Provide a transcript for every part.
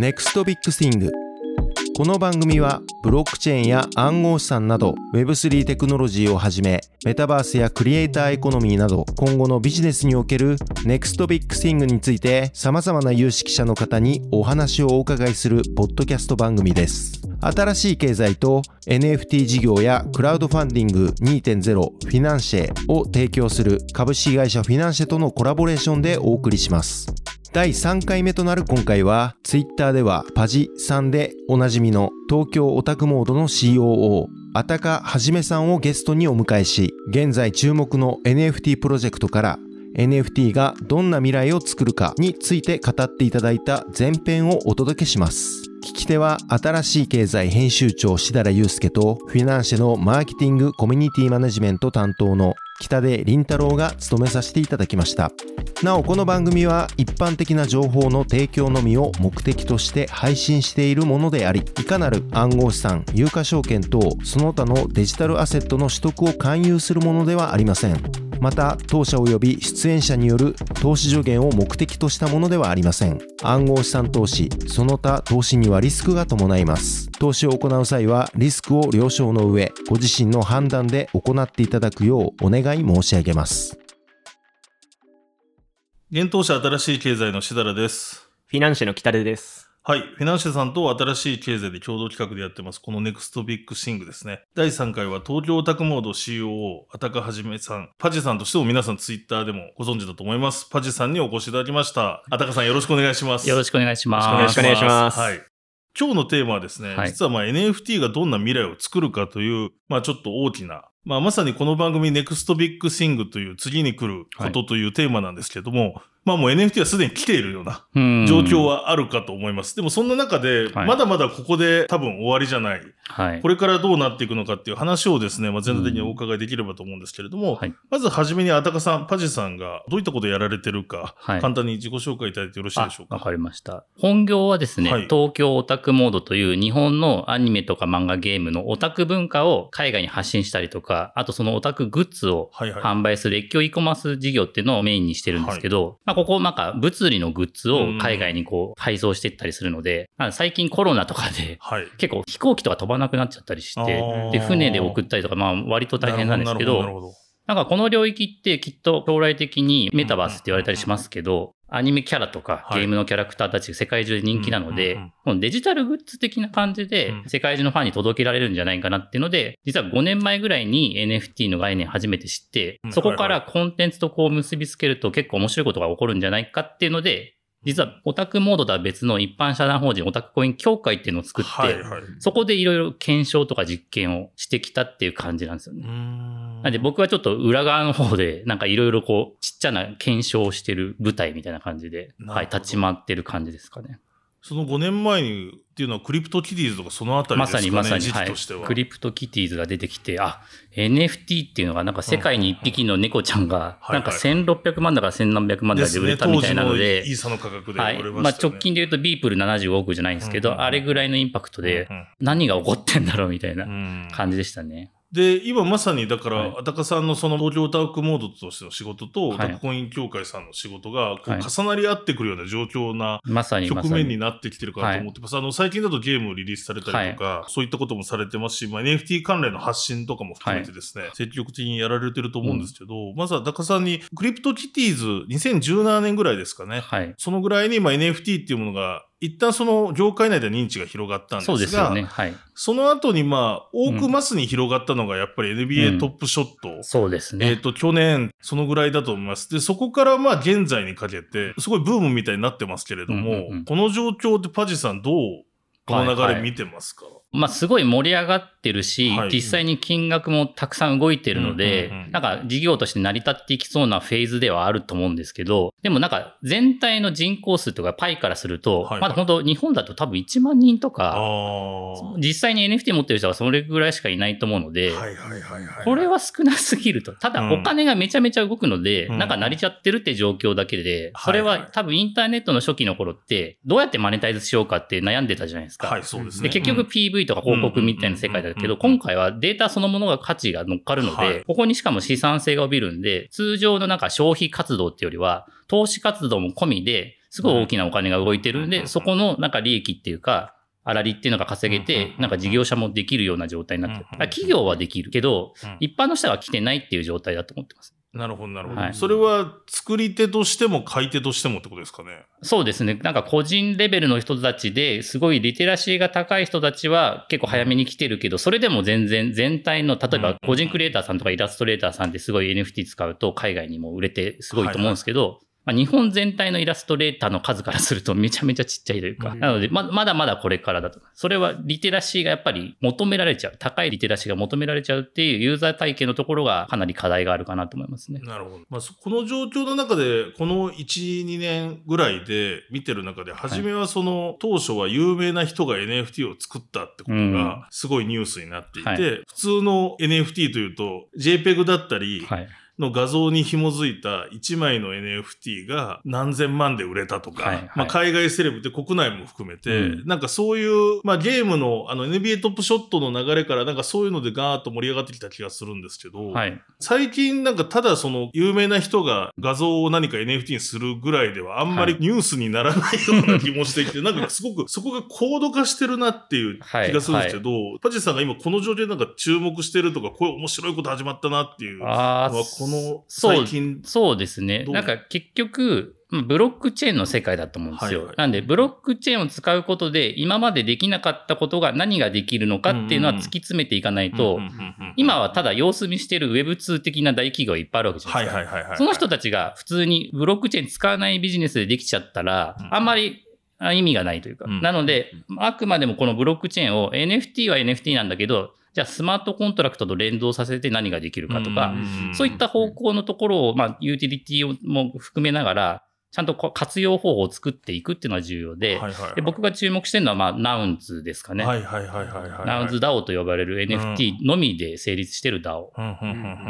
NEXT Big Thing この番組はブロックチェーンや暗号資産など Web3 テクノロジーをはじめメタバースやクリエイターエコノミーなど今後のビジネスにおける NEXT Big Thing について様々な有識者の方にお話をお伺いするポッドキャスト番組です。新しい経済と NFT 事業やクラウドファンディング2.0フィナンシェを提供する株式会社フィナンシェとのコラボレーションでお送りします。第3回目となる今回は、ツイッターではパジさんでおなじみの東京オタクモードの COO、あたかはじめさんをゲストにお迎えし、現在注目の NFT プロジェクトから NFT がどんな未来を作るかについて語っていただいた前編をお届けします。聞き手は新しい経済編集長志田祐介とフィナンシェのマーケティングコミュニティマネジメント担当の北出凛太郎が務めさせていただきましたなおこの番組は一般的な情報の提供のみを目的として配信しているものでありいかなる暗号資産有価証券等その他のデジタルアセットの取得を勧誘するものではありません。また当社及び出演者による投資助言を目的としたものではありません。暗号資産投資その他投資にはリスクが伴います。投資を行う際はリスクを了承の上ご自身の判断で行っていただくようお願い申し上げます。現当社新しい経済のしだらですフィナンシェの北出ですはい。フィナンシェさんと新しい経済で共同企画でやってます、このネクストビッグシングですね。第3回は東京オタクモード COO、あたかはじめさん。パジさんとしても皆さんツイッターでもご存知だと思います。パジさんにお越しいただきました。あたかさんよろしくお願いします。よろしくお願いします。よろしくお願いします。はい。今日のテーマはですね、はい、実はまあ NFT がどんな未来を作るかという、まあちょっと大きなまあ、まさにこの番組 NEXT Big Thing という次に来ることというテーマなんですけれども、はい、まあもう NFT はすでに来ているような状況はあるかと思います。でもそんな中で、まだまだここで多分終わりじゃない。はい、これからどうなっていくのかっていう話をですね、まあ、全体的にお伺いできればと思うんですけれども、はい、まずはじめにあたかさん、パジさんがどういったことをやられてるか、はい、簡単に自己紹介いただいてよろしいでしょうか。わかりました。本業はですね、東京オタクモードという日本のアニメとか漫画ゲームのオタク文化を海外に発信したりとか、あとそのオタクグッズを販売する越境 e コマース事業っていうのをメインにしてるんですけど、まあ、ここなんか物理のグッズを海外にこう配送していったりするので、最近コロナとかで結構飛行機とか飛ばなくなっちゃったりして、で、船で送ったりとか、まあ割と大変なんですけど、なんかこの領域ってきっと将来的にメタバースって言われたりしますけど、アニメキャラとかゲームのキャラクターたちが世界中で人気なので、デジタルグッズ的な感じで世界中のファンに届けられるんじゃないかなっていうので、実は5年前ぐらいに NFT の概念初めて知って、そこからコンテンツとこう結びつけると結構面白いことが起こるんじゃないかっていうので、実はオタクモードとは別の一般社団法人オタクコイン協会っていうのを作って、はいはい、そこでいろいろ検証とか実験をしてきたっていう感じなんですよね。なんで僕はちょっと裏側の方でなんかいろいろこうちっちゃな検証をしてる舞台みたいな感じで、はい、立ち回ってる感じですかね。その5年前にっていうのはクリプトキティーズとかそのあたりですかねまさにまさに、は。い、クリプトキティーズが出てきて、あ、NFT っていうのがなんか世界に一匹の猫ちゃんが、なんか1600万だから千何百万だで売れたみたいなので、イーサの価格で売れました、ね、はい。まあ直近で言うとビープル75億じゃないんですけど、あれぐらいのインパクトで、何が起こってんだろうみたいな感じでしたね。で、今まさにだから、あたかさんのその東京タークモードとしての仕事と、タクコイン協会さんの仕事が、こう重なり合ってくるような状況な局面になってきてるかと思ってます。あの、最近だとゲームをリリースされたりとか、そういったこともされてますし、まあ、NFT 関連の発信とかも含めてですね、積極的にやられてると思うんですけど、まずはあたかさんに、クリプトキティーズ2017年ぐらいですかね。そのぐらいに、まあ、NFT っていうものが一旦その業界内で認知が広がったんですが、そうですよね。はい。その後にまあ、多くマスに広がったのがやっぱり NBA トップショット。うん、そうですね。えっ、ー、と、去年、そのぐらいだと思います。で、そこからまあ、現在にかけて、すごいブームみたいになってますけれども、うんうんうん、この状況ってパジさんどう、この流れ見てますか、はいはいまあ、すごい盛り上がってるし、はい、実際に金額もたくさん動いてるので、うんうんうん、なんか事業として成り立っていきそうなフェーズではあると思うんですけど、でもなんか全体の人口数とかパイからすると、はい、まだ本当日本だと多分1万人とか、実際に NFT 持ってる人はそれぐらいしかいないと思うので、これは少なすぎると。ただお金がめちゃめちゃ動くので、うん、なんか成りちゃってるって状況だけで、それは多分インターネットの初期の頃って、どうやってマネタイズしようかって悩んでたじゃないですか。はい、そうですね。で、結局 PV とか広告みたいな世界だけど、今回はデータそのものが価値が乗っかるので、はい、ここにしかも資産性が帯びるんで、通常のなんか消費活動っていうよりは、投資活動も込みで、すごい大きなお金が動いてるんで、そこのなんか利益っていうか、粗利っていうのが稼げて、なんか事業者もできるような状態になってる。企業はできるけど、一般の人は来てないっていう状態だと思ってます。なるほど、なるほど、はい。それは作り手としても買い手としてもってことですかね。そうですね。なんか個人レベルの人たちですごいリテラシーが高い人たちは結構早めに来てるけど、それでも全然全体の、例えば個人クリエイターさんとかイラストレーターさんってすごい NFT 使うと海外にも売れてすごいと思うんですけど、はいはいまあ、日本全体のイラストレーターの数からするとめちゃめちゃちっちゃいというか、なのでま、まだまだこれからだと。それはリテラシーがやっぱり求められちゃう。高いリテラシーが求められちゃうっていうユーザー体験のところがかなり課題があるかなと思いますね。なるほど。まあ、この状況の中で、この1、2年ぐらいで見てる中で、初めはその、当初は有名な人が NFT を作ったってことが、すごいニュースになっていて、はい、普通の NFT というと、JPEG だったり、はいの画像に紐づいた1枚の NFT が何千万で売れたとか、はいはい、まあ、海外セレブって国内も含めて、うん、なんかそういう、まあ、ゲームのあの NBA トップショットの流れからなんかそういうのでガーッと盛り上がってきた気がするんですけど、はい、最近なんかただその有名な人が画像を何か NFT にするぐらいではあんまりニュースにならないような気もしてきて、なんかすごくそこが高度化してるなっていう気がするんですけど、はいはい、パジさんが今この状況でなんか注目してるとか、こういう面白いこと始まったなっていうのは、この最近。そうですね。なんか結局、ブロックチェーンの世界だと思うんですよ。はいはい、なんで、ブロックチェーンを使うことで、今までできなかったことが何ができるのかっていうのは突き詰めていかないと、今はただ様子見してる Web2 的な大企業いっぱいあるわけじゃないですか。その人たちが普通にブロックチェーン使わないビジネスでできちゃったら、あんまり意味がないというか。なので、あくまでもこのブロックチェーンを NFT は NFT なんだけど、じゃあスマートコントラクトと連動させて何ができるかとか、そういった方向のところを、まあ、ユーティリティも含めながら、ちゃんと活用方法を作っていくっていうのが重要で、はいはいはい、で僕が注目してるのは、まあ、ナウンズですかね。はいはいはいはい、はい、ナウンズ DAO と呼ばれる NFT のみで成立してる DAO。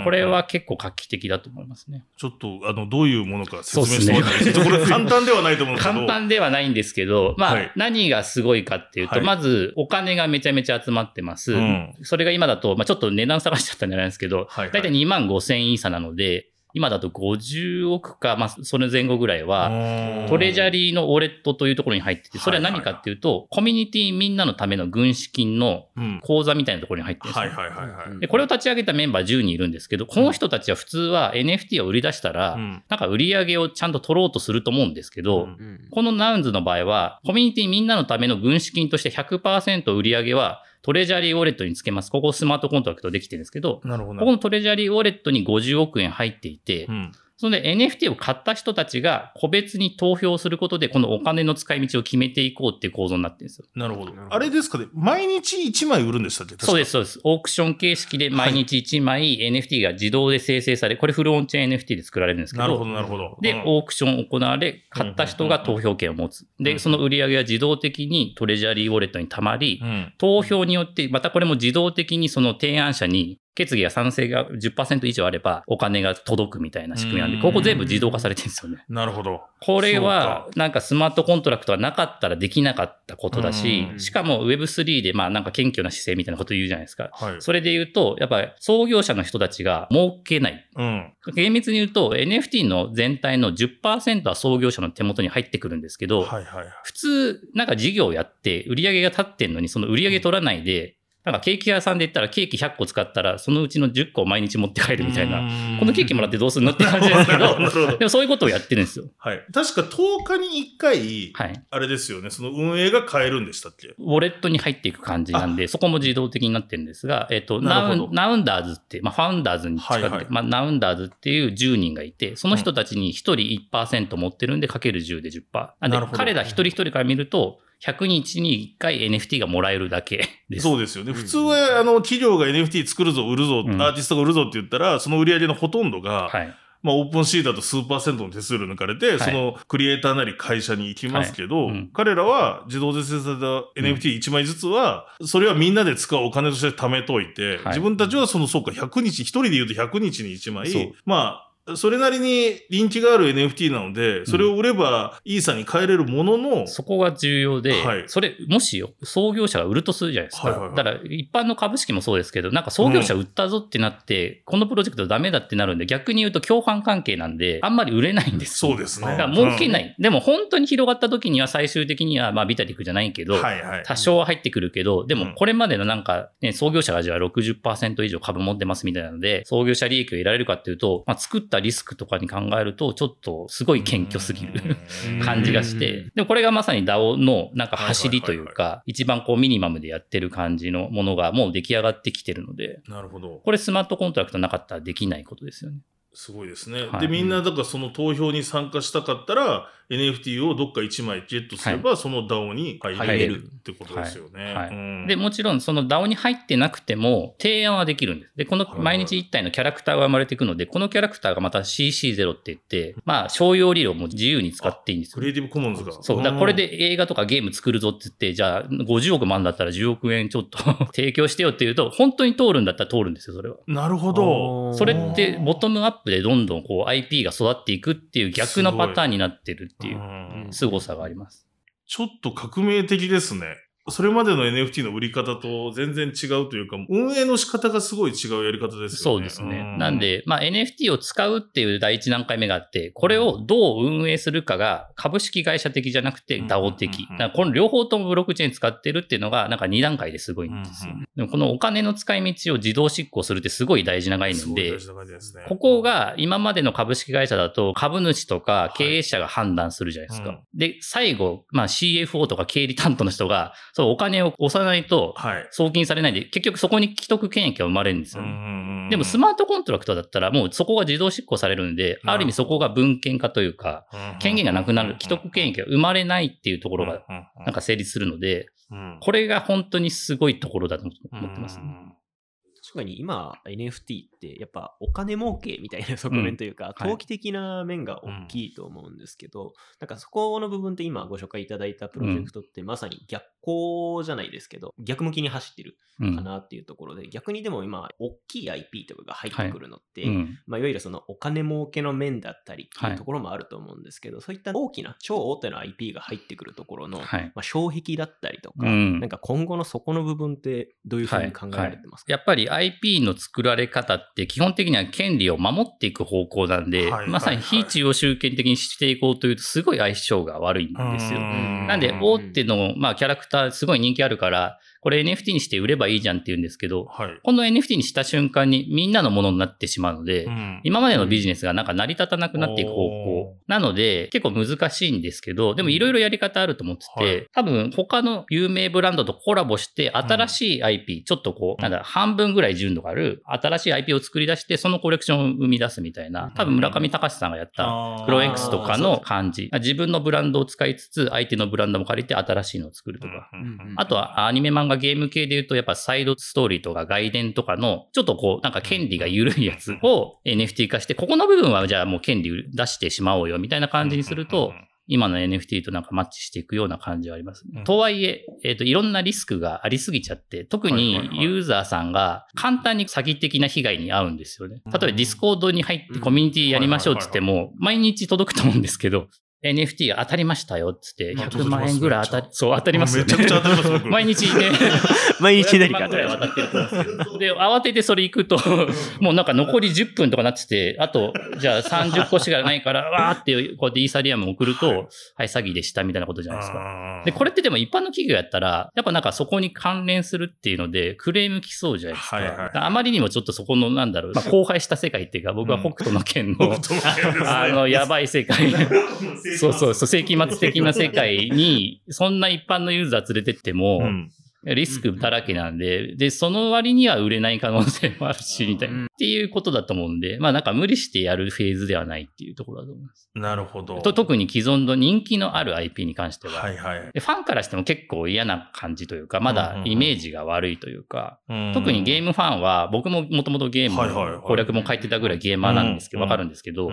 これは結構画期的だと思いますね。ちょっと、あの、どういうものか説明してもらっていいですか、ね、これ簡単ではないと思うんですけど。簡単ではないんですけど、まあ、はい、何がすごいかっていうと、はい、まず、お金がめちゃめちゃ集まってます。うん、それが今だと、まあ、ちょっと値段下がしちゃったんじゃないですけど、はいはい、だいたい2万5千イーサなので、今だと50億か、まあ、その前後ぐらいは、トレジャリーのウォレットというところに入ってて、それは何かっていうと、コミュニティみんなのための軍資金の口座みたいなところに入ってるんですよ。で、これを立ち上げたメンバー10人いるんですけど、この人たちは普通は NFT を売り出したら、なんか売り上げをちゃんと取ろうとすると思うんですけど、このナウンズの場合は、コミュニティみんなのための軍資金として100%売り上げはトレジャリーウォレットにつけます。ここスマートコントラクトできてるんですけど、なるほどここのトレジャリーウォレットに50億円入っていて、うん、それで NFT を買った人たちが個別に投票することで、このお金の使い道を決めていこうっていう構造になってるんですよ。なるほど。あれですかね、毎日1枚売るんでしたっけそうです、そうです。オークション形式で毎日1枚 NFT が自動で生成され、これフルオンチェーン NFT で作られるんですけど、なるほど、なるほど。で、オークション行われ、買った人が投票権を持つ。で、その売り上げは自動的にトレジャリーウォレットに溜まり、投票によって、またこれも自動的にその提案者に決議や賛成が10%以上あればお金が届くみたいな仕組みなんで、ここ全部自動化されてるんですよね。なるほど。これは、なんかスマートコントラクトはなかったらできなかったことだし、しかも Web3 でまあなんか謙虚な姿勢みたいなこと言うじゃないですか。はい、それで言うと、やっぱり創業者の人たちが儲けない。うん、厳密に言うと NFT の全体の10%は創業者の手元に入ってくるんですけど、はいはい、普通なんか事業をやって売り上げが立ってんのにその売り上げ取らないで、なんかケーキ屋さんで言ったらケーキ100個使ったらそのうちの10個を毎日持って帰るみたいな、このケーキもらってどうするの？って感じですけど、でもそういうことをやってるんですよ。はい。確か10日に1回、はい、あれですよね、その運営が変えるんでしたっけ？ウォレットに入っていく感じなんで、そこも自動的になってるんですが、えっ、ー、と、ナウンナウンダーズって、まあファウンダーズに近くて、はいはい、まあナウンダーズっていう10人がいて、その人たちに1人1%持ってるんで、かける10で10%。なんで、彼ら一人一人から見ると、100日に1回 NFT がもらえるだけです。そうですよね。普通は、あの、企業が NFT 作るぞ、売るぞ、うん、アーティストが売るぞって言ったら、その売り上げのほとんどが、はい、まあ、オープンシーだと数パーセントの手数料抜かれて、はい、そのクリエイターなり会社に行きますけど、はい。うん、彼らは自動で生成された NFT1 枚ずつは、それはみんなで使うお金として貯めといて、自分たちはその、そうか、100日、一人で言うと100日に1枚、まあ、それなりに人気がある NFT なので、それを売ればイーサに変えれるものの、そこが重要で、はい、それ、もしよ、創業者が売るとするじゃないですか。はいはいはい、だから、一般の株式もそうですけど、なんか創業者売ったぞってなって、うん、このプロジェクトダメだってなるんで、逆に言うと共犯関係なんで、あんまり売れないんです。そうですね。だから儲けない。うん、でも本当に広がった時には最終的には、まあビタリックじゃないけど、はいはい、多少は入ってくるけど、でもこれまでのなんか、ね、創業者がじゃあ60%以上株持ってますみたいなので、創業者利益を得られるかっていうと、まあ作ったリスクとかに考えると、ちょっとすごい謙虚すぎる 感じがして、でもこれがまさに DAO のなんか走りというか、一番こうミニマムでやってる感じのものがもう出来上がってきてるので、なるほど。これスマートコントラクトなかったらできないことですよね。すごいですね。はい、で、みんな、だからその投票に参加したかったら、NFT をどっか1枚ゲットすれば、はい、その DAO に入れるってことですよね。はい、で、もちろんその DAO に入ってなくても提案はできるんです。で、この毎日1体のキャラクターが生まれていくので、このキャラクターがまた CC0 って言って、まあ、商用理論も自由に使っていいんですよ。クリエイティブコモンズが。そう。だこれで映画とかゲーム作るぞって言って、じゃあ50億万だったら10億円ちょっと 提供してよって言うと、本当に通るんだったら通るんですよ、それは。なるほど。それってボトムアップでどんどんこう IP が育っていくっていう逆のパターンになってるっていう。凄さがあります。ちょっと革命的ですね。それまでの NFT の売り方と全然違うというか、運営の仕方がすごい違うやり方ですよね。そうですね。ん。なんで、まあ NFT を使うっていう第一段階目があって、これをどう運営するかが株式会社的じゃなくて DAO 的。この両方ともブロックチェーン使ってるっていうのが、なんか2段階ですごいんですよ、ね。でもこのお金の使い道を自動執行するってすごい大事な概念で、ここが今までの株式会社だと株主とか経営者が判断するじゃないですか。はいうん、で、最後、まあ CFO とか経理担当の人が、そうお金を押さないと、送金されないで、はい、結局そこに既得権益が生まれるんですよ、ね。でもスマートコントラクトだったらもうそこが自動執行されるんで、ある意味そこが文献化というか、権限がなくなる、既得権益が生まれないっていうところが、なんか成立するので、これが本当にすごいところだと思ってます、ね。確かに今 NFT ってやっぱお金儲けみたいな側面というか、投機的な面が大きいと思うんですけど、なんかそこの部分って今ご紹介いただいたプロジェクトってまさに逆行じゃないですけど、逆向きに走ってるかなっていうところで、逆にでも今大きい IP とかが入ってくるのって、まあいわゆるそのお金儲けの面だったりっていうところもあると思うんですけど、そういった大きな超大手の IP が入ってくるところの、まあ障壁だったりとか、なんか今後のそこの部分ってどういうふうに考えられてますか、やっぱり IP の作られ方って基本的には権利を守っていく方向なんで、まさに非中央集権的にしていこうというとすごい相性が悪いんですよ。なんで大手の、まあ、キャラクターすごい人気あるから、これ NFT にして売ればいいじゃんって言うんですけど、はい、この NFT にした瞬間にみんなのものになってしまうので、うん、今までのビジネスがなんか成り立たなくなっていく方向。なので、結構難しいんですけど、でもいろいろやり方あると思ってて、はい、多分他の有名ブランドとコラボして新しい IP、うん、ちょっとこう、なんだ、半分ぐらい純度がある新しい IP を作り出して、そのコレクションを生み出すみたいな、多分村上隆さんがやったクロ X とかの感じ。自分のブランドを使いつつ、相手のブランドも借りて新しいのを作るとか。あとはアニメ漫画ゲーム系で言うとやっぱサイドストーリーとか外伝とかの、ちょっとこう、なんか権利が緩いやつを NFT 化して、ここの部分はじゃあもう権利出してしまおうよみたいな感じにすると、今の NFT となんかマッチしていくような感じはありますね。とはいえ、えっ、ー、と、いろんなリスクがありすぎちゃって、特にユーザーさんが簡単に詐欺的な被害に遭うんですよね。例えばディスコードに入ってコミュニティやりましょうって言っても、毎日届くと思うんですけど、NFT 当たりましたよっつって、100万円ぐらい当たり、そう、当たりますよね。めちゃくちゃ当たります毎日ね、毎日何か当たります。で慌ててそれ行くと、もうなんか残り10分とかなってて、あと、じゃあ30個しかないから、わーってこうやってイーサリアム送ると、はい、はい、詐欺でしたみたいなことじゃないですか。で、これってでも一般の企業やったら、やっぱなんかそこに関連するっていうので、クレーム来そうじゃないですか。はいはい、あまりにもちょっとそこの、なんだろう、まあ、荒廃した世界っていうか、僕は北斗の県の、あの、やばい世界。そうそうそう、期末的な世界に、そんな一般のユーザー連れてっても、リスクだらけなんで、で、その割には売れない可能性もあるし、みたいな。っていうことだと思うんで、まあなんか無理してやるフェーズではないっていうところだと思います。なるほど。と特に既存の人気のある IP に関しては、はいはい、ファンからしても結構嫌な感じというか、まだイメージが悪いというか、特にゲームファンは、僕ももともとゲームの攻略も書いてたぐらいゲーマーなんですけど、わかるんですけど、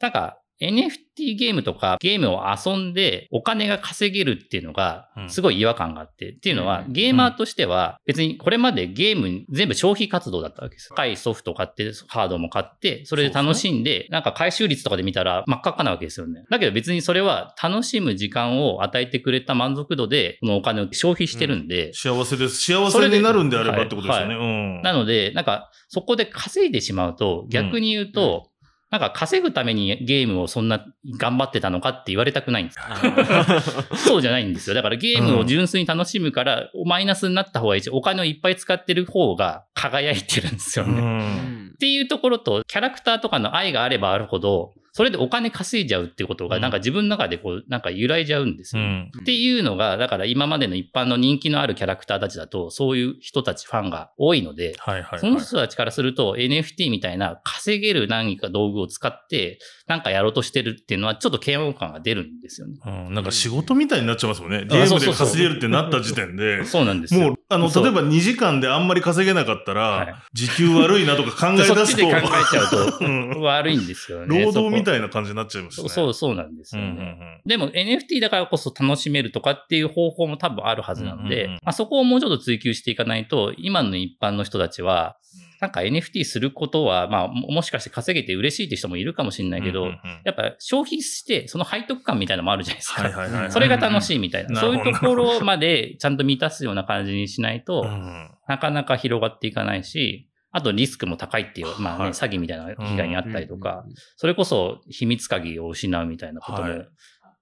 なんか NFT ゲームとかゲームを遊んでお金が稼げるっていうのがすごい違和感があって、うん、っていうのはゲーマーとしては別にこれまでゲーム全部消費活動だったわけです。高いソフト買ってハードも買ってそれで楽しんで、なんか回収率とかで見たら真っ赤っかなわけですよね。だけど別にそれは楽しむ時間を与えてくれた満足度でこのお金を消費してるんで。うん、幸せです。幸せになるんであればってことですよね。はいはいうん、なので、なんかそこで稼いでしまうと逆に言うと、なんか稼ぐためにゲームをそんな頑張ってたのかって言われたくないんです。そうじゃないんですよ。だからゲームを純粋に楽しむから、マイナスになった方がいいし、お金をいっぱい使ってる方が輝いてるんですよね。っていうところと、キャラクターとかの愛があればあるほど、それでお金稼いじゃうっていうことが、なんか自分の中でこう、なんか揺らいじゃうんですよ、うん。っていうのが、だから今までの一般の人気のあるキャラクターたちだと、そういう人たち、ファンが多いので、はいはいはい、その人たちからすると NFT みたいな稼げる何か道具を使って、なんかやろうとしてるっていうのは、ちょっと嫌悪感が出るんですよね。うん、なんか仕事みたいになっちゃいますもんね。ゲームで稼げるってなった時点で。そうなんですもう、あの、例えば2時間であんまり稼げなかったら、時給悪いなとか考え出すと。そっちで考えちゃうと、悪いんですよね。労働みたいな感じになっちゃいますね。そう、そうなんですよね、うんうんうん。でも NFT だからこそ楽しめるとかっていう方法も多分あるはずなので、うんうんうん、まあ、そこをもうちょっと追求していかないと、今の一般の人たちは、なんか NFT することは、まあ、もしかして稼げて嬉しいって人もいるかもしれないけど、うんうんうん、やっぱ消費して、その背徳感みたいなのもあるじゃないですか。はいはいはいはい、それが楽しいみたいな。そういうところまでちゃんと満たすような感じにしないと、なかなか広がっていかないし、あとリスクも高いっていう、まあね、はい、詐欺みたいな被害にあったりとか、それこそ秘密鍵を失うみたいなことも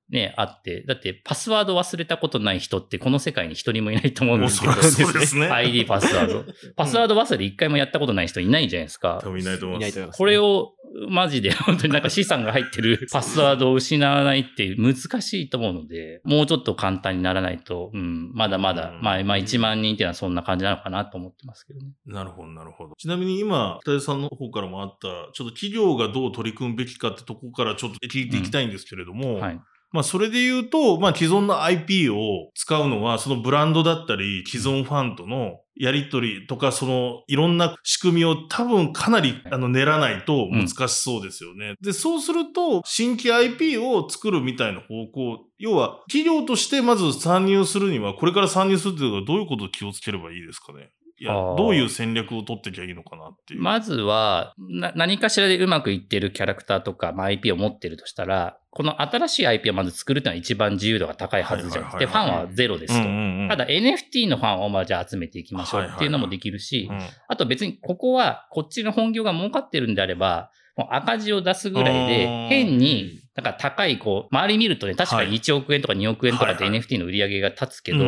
ね、あって、だってパスワード忘れたことない人ってこの世界に一人もいないと思うんですけど、そうですね。ID パスワード。パスワード忘れ一回もやったことない人いないじゃないですか。多分いないと思います。これをマジで本当になんか資産が入ってる パスワードを失わないって難しいと思うので、もうちょっと簡単にならないと、うん、まだまだ、うん、まあ、まあ1万人っていうのはそんな感じなのかなと思ってますけどね。なるほど、なるほど。ちなみに今、北出さんの方からもあった、ちょっと企業がどう取り組むべきかってとこからちょっと聞いていきたいんですけれども、うんはいまあ、それで言うと、まあ、既存の IP を使うのは、そのブランドだったり、既存ファンとのやりとりとか、その、いろんな仕組みを多分かなり、あの、練らないと難しそうですよね。うん、で、そうすると、新規 IP を作るみたいな方向、要は、企業としてまず参入するには、これから参入するっていうのはどういうことを気をつければいいですかね？いや、どういう戦略を取ってきゃいいのかなっていう。まずは、何かしらでうまくいってるキャラクターとか、まあ、IP を持ってるとしたら、この新しい IP をまず作るっていうのは一番自由度が高いはずじゃなくて、ファンはゼロですと。ただ NFT のファンをまあじゃあ集めていきましょうっていうのもできるし、あと別にここはこっちの本業が儲かってるんであれば、もう赤字を出すぐらいで、変に、なんか高い、こう、周り見るとね、確かに1億円とか2億円とかって NFT の売り上げが立つけど、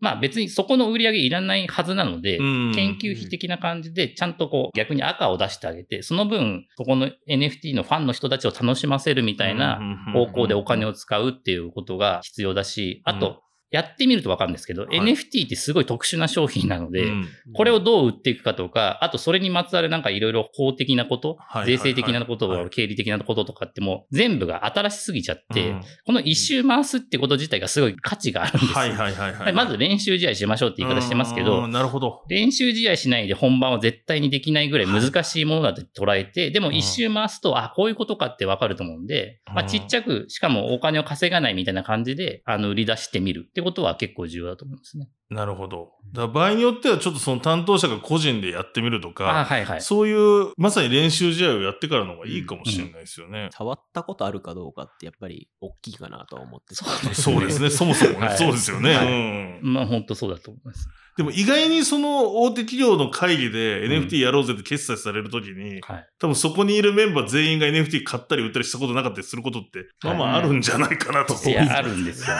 まあ別にそこの売り上げいらないはずなので、研究費的な感じでちゃんとこう逆に赤を出してあげて、その分、そこの NFT のファンの人たちを楽しませるみたいな方向でお金を使うっていうことが必要だし、あと、やってみるとわかるんですけど、はい、NFT ってすごい特殊な商品なので、うん、これをどう売っていくかとか、あとそれにまつわるなんかいろいろ法的なこと、税制的なこと、はい、経理的なこととかっても全部が新しすぎちゃって、うん、この一周回すってこと自体がすごい価値があるんですよ。はいはいはい、はい、まず練習試合しましょうって言い方してますけど、なるほど。練習試合しないで本番は絶対にできないぐらい難しいものだと捉えて、でも一周回すと、あ、こういうことかってわかると思うんで、まあちっちゃく、しかもお金を稼がないみたいな感じで、あの、売り出してみるってことは結構重要だと思いますね。なるほど。だ場合によってはちょっとその担当者が個人でやってみるとか、はいはい、そういうまさに練習試合をやってからの方がいいかもしれないですよね。うんうん、触ったことあるかどうかってやっぱり大きいかなとは思ってそうですね。そもそもね、はい、そうですよね。はい、うん、まあ本当そうだと思います。でも意外にその大手企業の会議で NFT やろうぜって決済されるときに、うんはい、多分そこにいるメンバー全員が NFT 買ったり売ったりしたことなかったりすることって、まあまああるんじゃないかなと思う、いや、あるんですよ。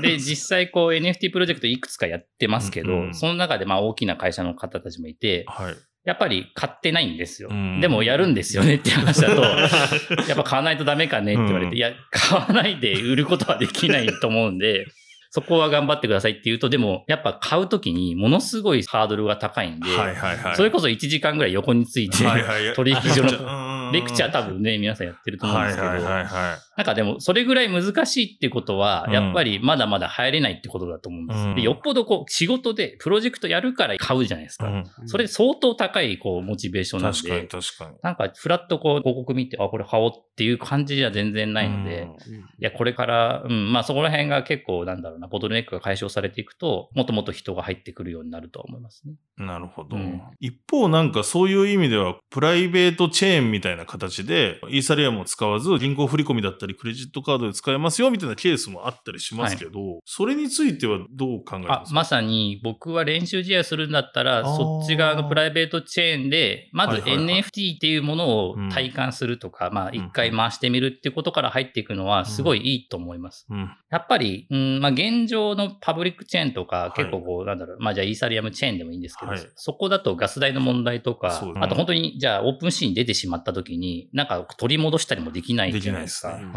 で、実際こう NFT プロジェクトいくつかやってますけど、うんうん、その中でまあ大きな会社の方たちもいて、はい。やっぱり買ってないんですよ。でもやるんですよねって話だと、やっぱ買わないとダメかねって言われて、いや、買わないで売ることはできないと思うんで、そこは頑張ってくださいって言うと、でも、やっぱ買うときにものすごいハードルが高いんで、はいはいはい、それこそ1時間ぐらい横について、はいはい、取引所の レクチャー多分ね、皆さんやってると思うんですけど、はいはいはいはい、なんかでも、それぐらい難しいってことは、やっぱりまだまだ入れないってことだと思うんです。うん、でよっぽどこう、仕事でプロジェクトやるから買うじゃないですか。うん、それ相当高い、こう、モチベーションなんで。確かに確かに。なんか、フラットこう、広告見て、あ、これ買おうっていう感じじゃ全然ないので、うん、いや、これから、うん、まあそこら辺が結構、なんだろうな、ボトルネックが解消されていくと、もっともっと人が入ってくるようになるとは思いますね。なるほど。一方、なんかそういう意味では、プライベートチェーンみたいな形で、イーサリアムを使わず、銀行振込だったり、クレジットカードで使えますよ、みたいなケースもあったりしますけど、はい、それについてはどう考えますか？まさに、僕は練習試合するんだったら、そっち側のプライベートチェーンで、まず NFT っていうものを体感するとか、まあ一回回してみるっていうことから入っていくのは、すごいいいと思います。やっぱり、うん、まあ現状のパブリックチェーンとか、結構こう、なんだろう、まあじゃあイーサリアムチェーンでもいいんですけど、そこだとガス代の問題とか、あと本当に、じゃあオープンシーンに出てしまった時に、なんか取り戻したりもできないじゃないですか。すね、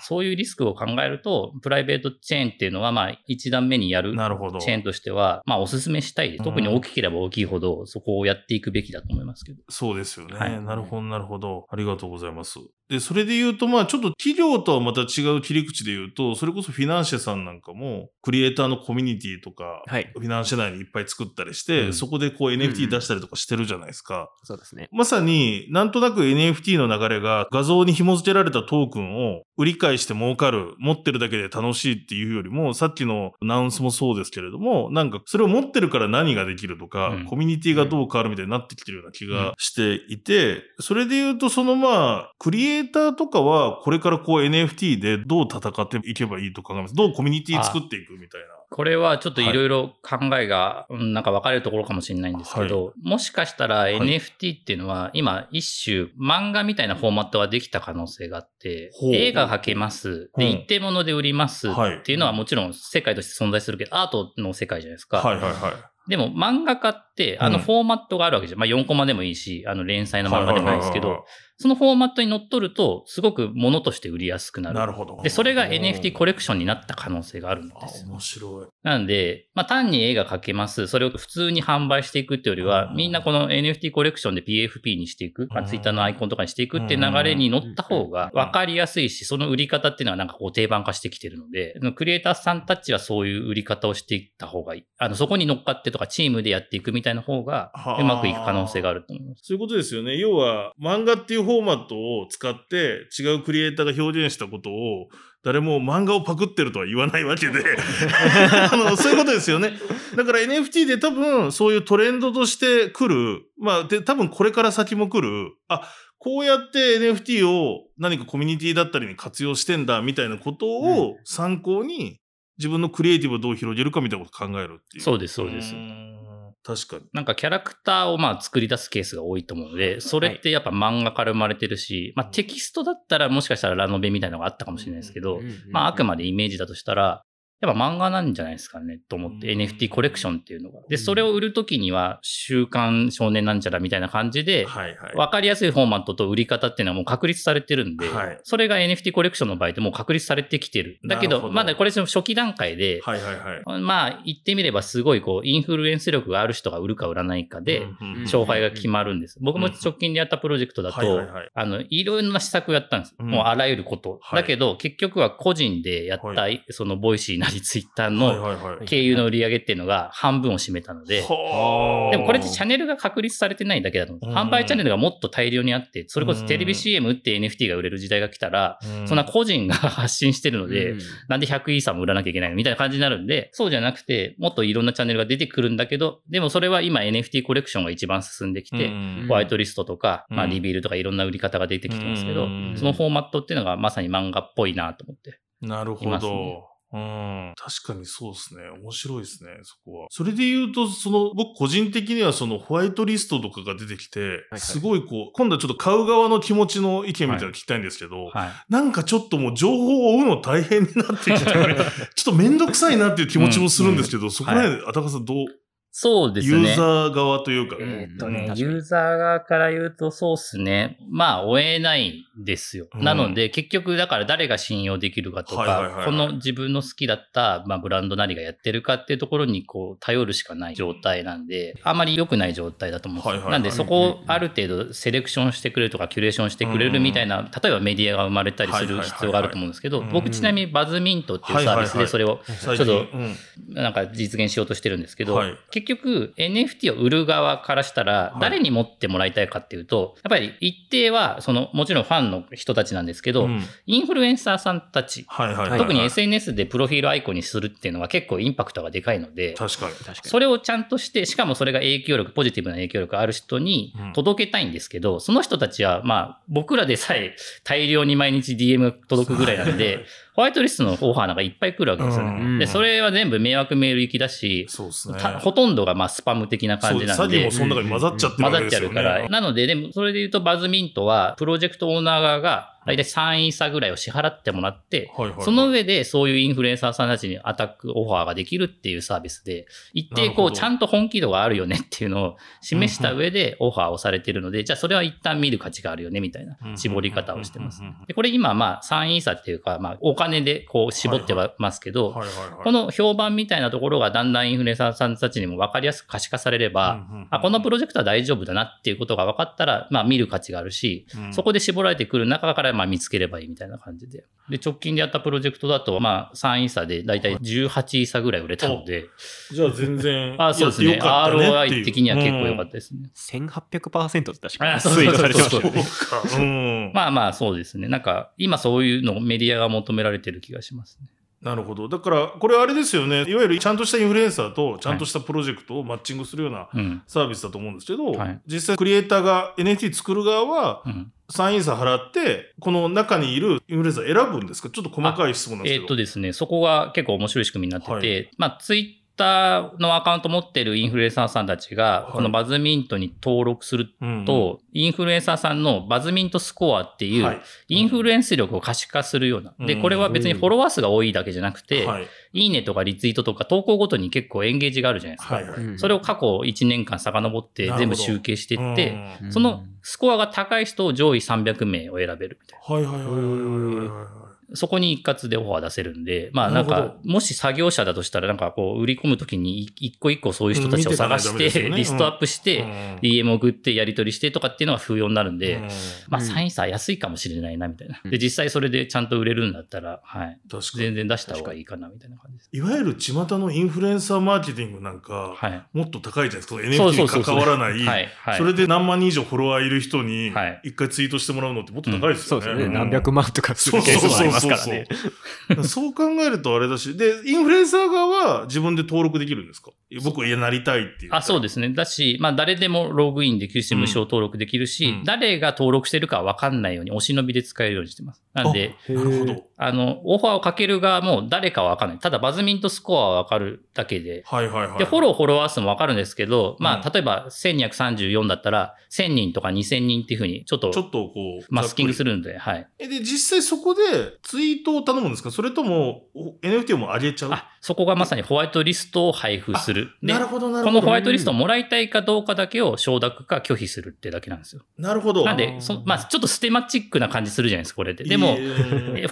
そういうリスクを考えると、プライベートチェーンっていうのは、まあ一段目にやるチェーンとしては、まあおすすめしたい。特に大きければ大きいほど、そこをやっていくべきだと思いますけど。そうですよね。はい、なるほど、なるほど。ありがとうございます。で、それで言うと、まあちょっと企業とはまた違う切り口で言うと、それこそフィナンシェさんなんかも、クリエイターのコミュニティとか、はい、フィナンシェ内にいっぱい作ったりして、うん、そこでこう NFT 出したりとかしてるじゃないですか。うん、そうですね。まさになんとなく NFT の流れが画像に紐付けられたトークンを売り買いして儲かる、持ってるだけで楽しいっていうよりも、さっきのアナウンスもそうですけれども、なんかそれを持ってるから何ができるとか、うん、コミュニティがどう変わるみたいになってきてるような気がしていて、それで言うとそのまあ、クリエイターとかははこれからこう NFT でどう戦っていけばいいと考えます？どうコミュニティ作っていくみたいな。これはちょっといろいろ考えが、はい、なんか分かれるところかもしれないんですけど、はい、もしかしたら NFT っていうのは今一種漫画みたいなフォーマットができた可能性があって、映画描けます。で、一定物で売りますっていうのはもちろん世界として存在するけど、アートの世界じゃないですか。はいはいはい。でも漫画家って、あのフォーマットがあるわけじゃん。まあ4コマでもいいし、あの連載の漫画でもいいですけど、そのフォーマットに乗っ取ると、すごく物として売りやすくなる。なるほど。で、それが NFT コレクションになった可能性があるんです。面白い。なんで、まあ単に絵が描けます。それを普通に販売していくっていうよりは、みんなこの NFT コレクションで PFP にしていく、まあ Twitter のアイコンとかにしていくっていう流れに乗った方が分かりやすいし、その売り方っていうのはなんかこう定番化してきてるので、クリエイターさんたちはそういう売り方をしていった方がいい。あの、そこに乗っかってとかチームでやっていくみたいな方が、うまくいく可能性があると思います。そういうことですよね。要は、漫画っていうフォーマットを使って違うクリエイターが表現したことを誰も漫画をパクってるとは言わないわけで あのそういうことですよね。だから NFT で多分そういうトレンドとして来る、まあで多分これから先も来る、あ、こうやって NFT を何かコミュニティだったりに活用してんだみたいなことを参考に自分のクリエイティブをどう広げるかみたいなことを考えるっていう。そうです、そうです。確かに。なんかキャラクターをまあ作り出すケースが多いと思うので、それってやっぱ漫画から生まれてるし、まあテキストだったらもしかしたらラノベみたいなのがあったかもしれないですけど、まああくまでイメージだとしたら、やっぱ漫画なんじゃないですかねと思って、NFT コレクションっていうのが。で、それを売るときには、週刊少年なんちゃらみたいな感じで、わかりやすいフォーマットと売り方っていうのはもう確立されてるんで、それが NFT コレクションの場合ってもう確立されてきてる。だけど、まだこれ初期段階で、まあ言ってみればすごいこう、インフルエンス力がある人が売るか売らないかで、勝敗が決まるんです。僕も直近でやったプロジェクトだと、あの、いろんな施策をやったんです。もうあらゆること。だけど、結局は個人でやった、その Voicy なりツイッターのの経由の売り上げっていうのが半分を占めたので、でもこれってチャンネルが確立されてないだけだと思う。販売チャンネルがもっと大量にあって、それこそテレビ CM って NFT が売れる時代が来たら、そんな個人が発信してるので、なんで100イーサも売らなきゃいけないのみたいな感じになるんで、そうじゃなくて、もっといろんなチャンネルが出てくるんだけど、でもそれは今 NFT コレクションが一番進んできて、ホワイトリストとか、まあリビールとかいろんな売り方が出てきてますけど、そのフォーマットっていうのがまさに漫画っぽいなと思って。なるほど。うん。確かにそうですね。面白いですね、そこは。それで言うと、その、僕個人的にはそのホワイトリストとかが出てきて、はいはい、すごいこう、今度はちょっと買う側の気持ちの意見みたいなの聞きたいんですけど、はいはい、なんかちょっともう情報を追うの大変になってきて、ちょっとめんどくさいなっていう気持ちもするんですけど、うんうん、そこら辺、あたかさんどうそうですね。ユーザー側というかね。えっとね、ユーザー側から言うとそうっすね。まあ、追えないですよ。うん、なので、結局、だから誰が信用できるかとか、この自分の好きだった、まあ、ブランドなりがやってるかっていうところに、こう、頼るしかない状態なんで、あんまり良くない状態だと思うんですよ。なんで、そこをある程度セレクションしてくれるとか、キュレーションしてくれるみたいな、例えばメディアが生まれたりする必要があると思うんですけど、僕ちなみにバズミントっていうサービスでそれを、ちょっと、なんか実現しようとしてるんですけど、結局 NFT を売る側からしたら、誰に持ってもらいたいかっていうと、やっぱり一定は、その、もちろんファンの人たちなんですけど、インフルエンサーさんたち、特に SNS でプロフィールアイコンにするっていうのは結構インパクトがでかいので、確かに。それをちゃんとして、しかもそれが影響力、ポジティブな影響力ある人に届けたいんですけど、その人たちは、まあ、僕らでさえ大量に毎日 DM が届くぐらいなんで、ホワイトリストのオファーなんかいっぱい来るわけですよね。うん、で、それは全部迷惑メール行きだし、そうですね。ほとんどがまあスパム的な感じなんで。その中に混ざっちゃってる、ね、混ざっちゃうから。なので、でもそれで言うとバズミントは、プロジェクトオーナー側が、大体3位差ぐらいを支払ってもらって、はいはいはい、その上でそういうインフルエンサーさんたちにアタックオファーができるっていうサービスで、一定こうちゃんと本気度があるよねっていうのを示した上でオファーをされてるので、じゃあそれは一旦見る価値があるよねみたいな絞り方をしてます。でこれ今まあ3位差っていうか、まあお金でこう絞ってはますけど、この評判みたいなところがだんだんインフルエンサーさんたちにも分かりやすく可視化されれば、あ、このプロジェクトは大丈夫だなっていうことが分かったら、まあ見る価値があるし、そこで絞られてくる中からまあ見つければいいみたいな感じで。で、直近でやったプロジェクトだと、まあ、3イーサでだいたい18イーサぐらい売れたので。じゃあ全然。あ、そうですね。ROI 的には結構良かったですね。うん、1800%って確かにツイートされてましたね。まあまあ、そうですね。なんか、今そういうのメディアが求められてる気がしますね。なるほど。だから、これあれですよね。いわゆるちゃんとしたインフルエンサーと、ちゃんとしたプロジェクトをマッチングするようなサービスだと思うんですけど、はい、実際クリエイターが NFT 作る側は、サイン差払って、この中にいるインフルエンサー選ぶんですか？ちょっと細かい質問なんですけど。えっ、とですね、そこが結構面白い仕組みになってて、はい、まあ、ツイターのアカウント持ってるインフルエンサーさんたちが、このバズミントに登録すると、インフルエンサーさんのバズミントスコアっていう、インフルエンス力を可視化するような。で、これは別にフォロワー数が多いだけじゃなくて、い。いねとかリツイートとか投稿ごとに結構エンゲージがあるじゃないですか。それを過去1年間遡って全部集計していって、そのスコアが高い人を上位300名を選べるみたいな。はいはいはいはいはい。そこに一括でオファー出せるんで、まあなんか、もし作業者だとしたら、なんかこう、売り込むときに一個一個そういう人たちを探して、リストアップして、DM 送ってやり取りしてとかっていうのが風用になるんで、まあサイン差安いかもしれないな、みたいな。で、実際それでちゃんと売れるんだったら、はい。全然出した方がいいかな、みたいな感じです。いわゆる巷のインフルエンサーマーケティングなんか、もっと高いじゃないですか。NFT に関わらない。それで何万人以上フォロワーいる人に、一回ツイートしてもらうのってもっと高いですよね。そうですね。何百万とかするケースもありますからね。そう考えるとあれだし、で、インフルエンサー側は自分で登録できるんですか？僕はなりたいっていう。あ、そうですね。だし、まあ誰でもログインできるし、無償登録できるし、うん、誰が登録してるかわかんないように、お忍びで使えるようにしてます。なんで、なるほど。あの、オファーをかける側も誰かはわかんない。ただバズミントスコアはわかるだけで。はいはいはい。で、フォロー、フォロワー数もわかるんですけど、まあ、例えば1234だったら、1000人とか2000人っていうふうに、ちょっと、ちょっとこう、マスキングするんで、はい。え、で、実際そこでツイートを頼むんですか？それとも、NFT をも上げちゃう？あ、そこがまさにホワイトリストを配布する。なるほどなるほど。このホワイトリストをもらいたいかどうかだけを承諾か拒否するってだけなんですよ。なるほど。なんで、そまあ、ちょっとステマチックな感じするじゃないですか、これで。でも、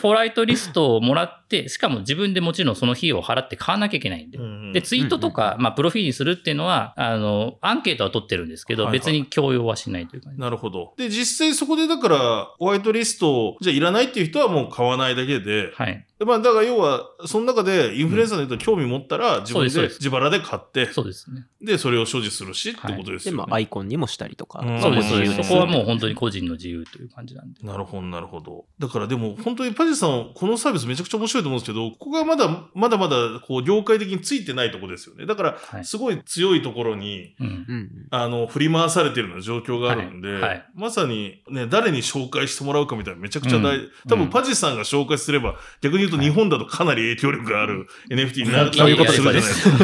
ホワイトリストをもらって、しかも自分でもちろんその費用を払って買わなきゃいけないんで。で、ツイートとか、まあ、プロフィールにするっていうのは、あの、アンケートは取ってるんですけど、別に強要はしないという感じ。なるほど。で、実際そこでだから、ホワイトリストを、じゃあいらないっていう人はもう買わないだけで、はい。まあ、だから要は、その中でインフルエンサーの人興味持ったら、自分で自腹で買って、そうですね。で、それを所持するしってことですよね。で、まあ、アイコンにもしたりとか。そうです、そうです。そこはもう本当に個人の自由という感じなんで。なるほど、なるほど。だからでも、本当にパジさん、このサービスめちゃくちゃ面白いと思うんですけど、ここがまだ、まだまだ、こう、業界的についてないとこですよね。だから、すごい強いところに、あの、振り回されてるような状況があるんで、まさに、ね、誰に紹介してもらうかみたいなめちゃくちゃ大、多分パジさんが紹介すれば、逆に言うと日本だとかなり影響力がある NFT になる、そういうことする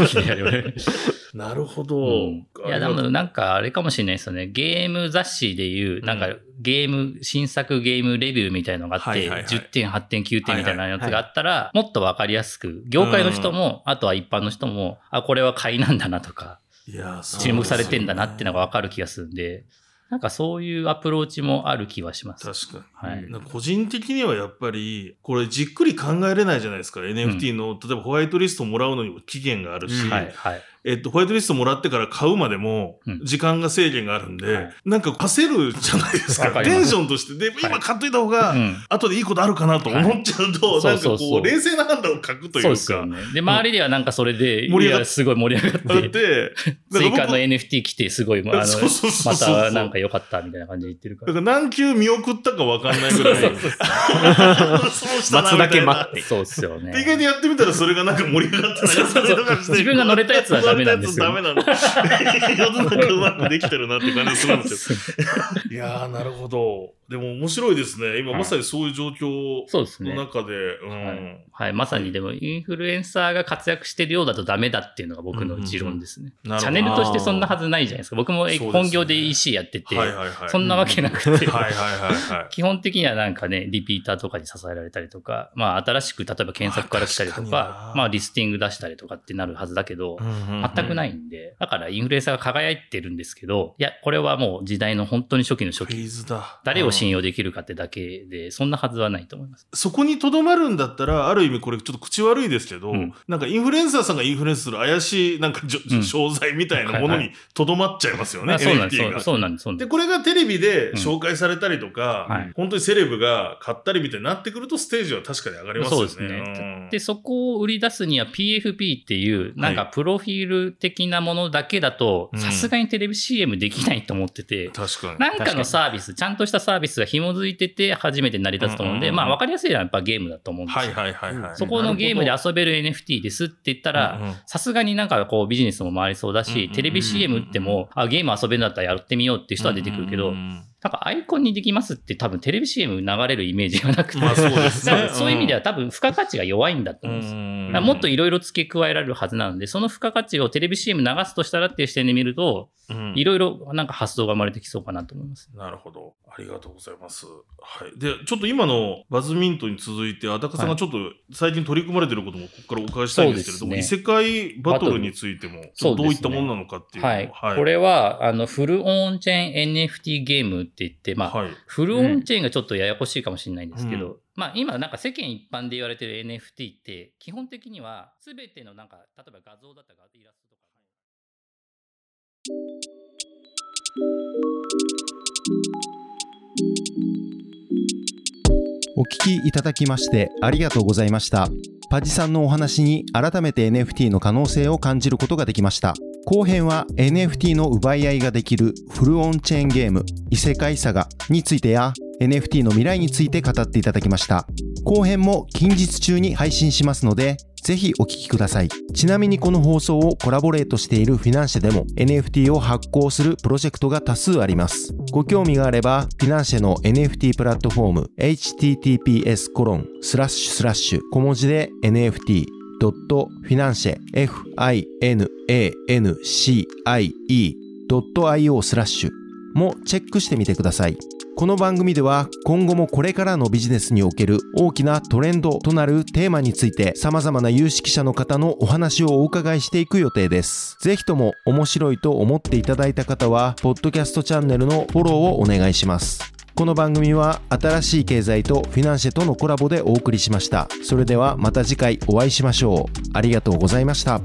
じゃないですか。なるほど。うん、いや、でもなんかあれかもしれないですよね。ゲーム雑誌でいう、なんかゲーム、新作ゲームレビューみたいのがあって、10点、8点、9点みたいなやつがあったら、もっとわかりやすく、業界の人も、あとは一般の人も、あ、これは買いなんだなとか、注目されてんだなっていうのがわかる気がするんで、なんかそういうアプローチもある気はします。確かに。はい、個人的にはやっぱり、これじっくり考えれないじゃないですか。NFT の、うん、例えばホワイトリストもらうのにも期限があるし、うん、はい、はい。えっと、ホワイトリストもらってから買うまでも、時間が制限があるんで、うんなんか焦るじゃないですか。テンションとして。で、今買っといた方が、後でいいことあるかなと思っちゃうと、なんかこう、冷静な判断を書くというか。そうですよね。で、周りではなんかそれで、盛り上がって、すごい盛り上がって、追加の NFT 来て、すごい、あの、またなんか良かったみたいな感じで言ってるから。だから何球見送ったか分かんないぐらい。待つだけ待って。そうっすよね。意外とやってみたらそれがなんか盛り上がってたり自分が乗れたやつはダメなんですよ。ダメなの。世の中うまくできてるなって感じするんですよ。いやー、なるほど。でも面白いですね。今まさにそういう状況の中で。うん、はい、まさにでもインフルエンサーが活躍してるようだとダメだっていうのが僕の持論ですね。チャンネルとしてそんなはずないじゃないですか。僕も本業で EC やってて、そんなわけなくて、基本的にはなんかね、リピーターとかに支えられたりとか、まあ新しく例えば検索から来たりとか、まあリスティング出したりとかってなるはずだけど、全くないんで、だからインフルエンサーが輝いてるんですけど、いや、これはもう時代の本当に初期の初期。誰を信用できるかってだけで、そんなはずはないと思います。そこにとどまるんだったら、ある意味これちょっと口悪いですけど、うん、なんかインフルエンサーさんがインフルエンスする怪しいなんか、うん、商材みたいなものにとどまっちゃいますよね、そうなんです。そうなんです。で、これがテレビで紹介されたりとか、うんはい、本当にセレブが買ったりみたいになってくると、ステージは確かに上がりますよね。そうですね。で、そこを売り出すには PFP っていう、なんかプロフィール的なものだけだと、さすがにテレビ CM できないと思ってて、確かに。なんかのサービス、ちゃんとしたサービスが紐づいてて、初めて成り立つと思うんで、まあ分かりやすいのはやっぱゲームだと思うんですよ。はいはいはい、はい。そこのゲームで遊べる NFT ですって言ったら、さすがになんかこうビジネスも回りそうだし、テレビ CM 打っても、あ、ゲーム遊べるんだったらやってみようっていう人は出てくるけど、なんかアイコンにできますって多分テレビ CM 流れるイメージがなくて、まあそうですね、そういう意味では多分付加価値が弱いんだと思うんですよ。もっといろいろ付け加えられるはずなので、その付加価値をテレビ CM 流すとしたらっていう視点で見ると、いろいろなんか発想が生まれてきそうかなと思います。なるほど。ありがとうございます。はい。で、ちょっと今のバズミントに続いて、あたかさんがちょっと最近取り組まれてることもここからお伺いしたいんですけれども、ね、異世界バトルについても、どういったものなのかっていう、ね、はい。はい、これは、あの、フルオンチェーン NFT ゲームって言って、まあ、はい、フルオンチェーンがちょっとややこしいかもしれないんですけど、うん、まあ今なんか世間一般で言われてる NFT って基本的には全てのなんか例えば画像だったらイラストとか。お聞きいただきましてありがとうございました。パジさんのお話に改めて NFT の可能性を感じることができました。後編は NFT の奪い合いができるフルオンチェーンゲーム異世界サガについてや NFT の未来について語っていただきました。後編も近日中に配信しますので、ぜひお聞きください。ちなみにこの放送をコラボレートしているフィナンシェでも NFT を発行するプロジェクトが多数あります。ご興味があれば、フィナンシェの NFT プラットフォーム https コロンスラッシュスラッシュ小文字で NFT finance finance.io スラッシュもチェックしてみてください。この番組では今後もこれからのビジネスにおける大きなトレンドとなるテーマについて様々な有識者の方のお話をお伺いしていく予定です。ぜひとも面白いと思っていただいた方は、ポッドキャストチャンネルのフォローをお願いします。この番組は新しい経済とフィナンシェとのコラボでお送りしました。それではまた次回お会いしましょう。ありがとうございました。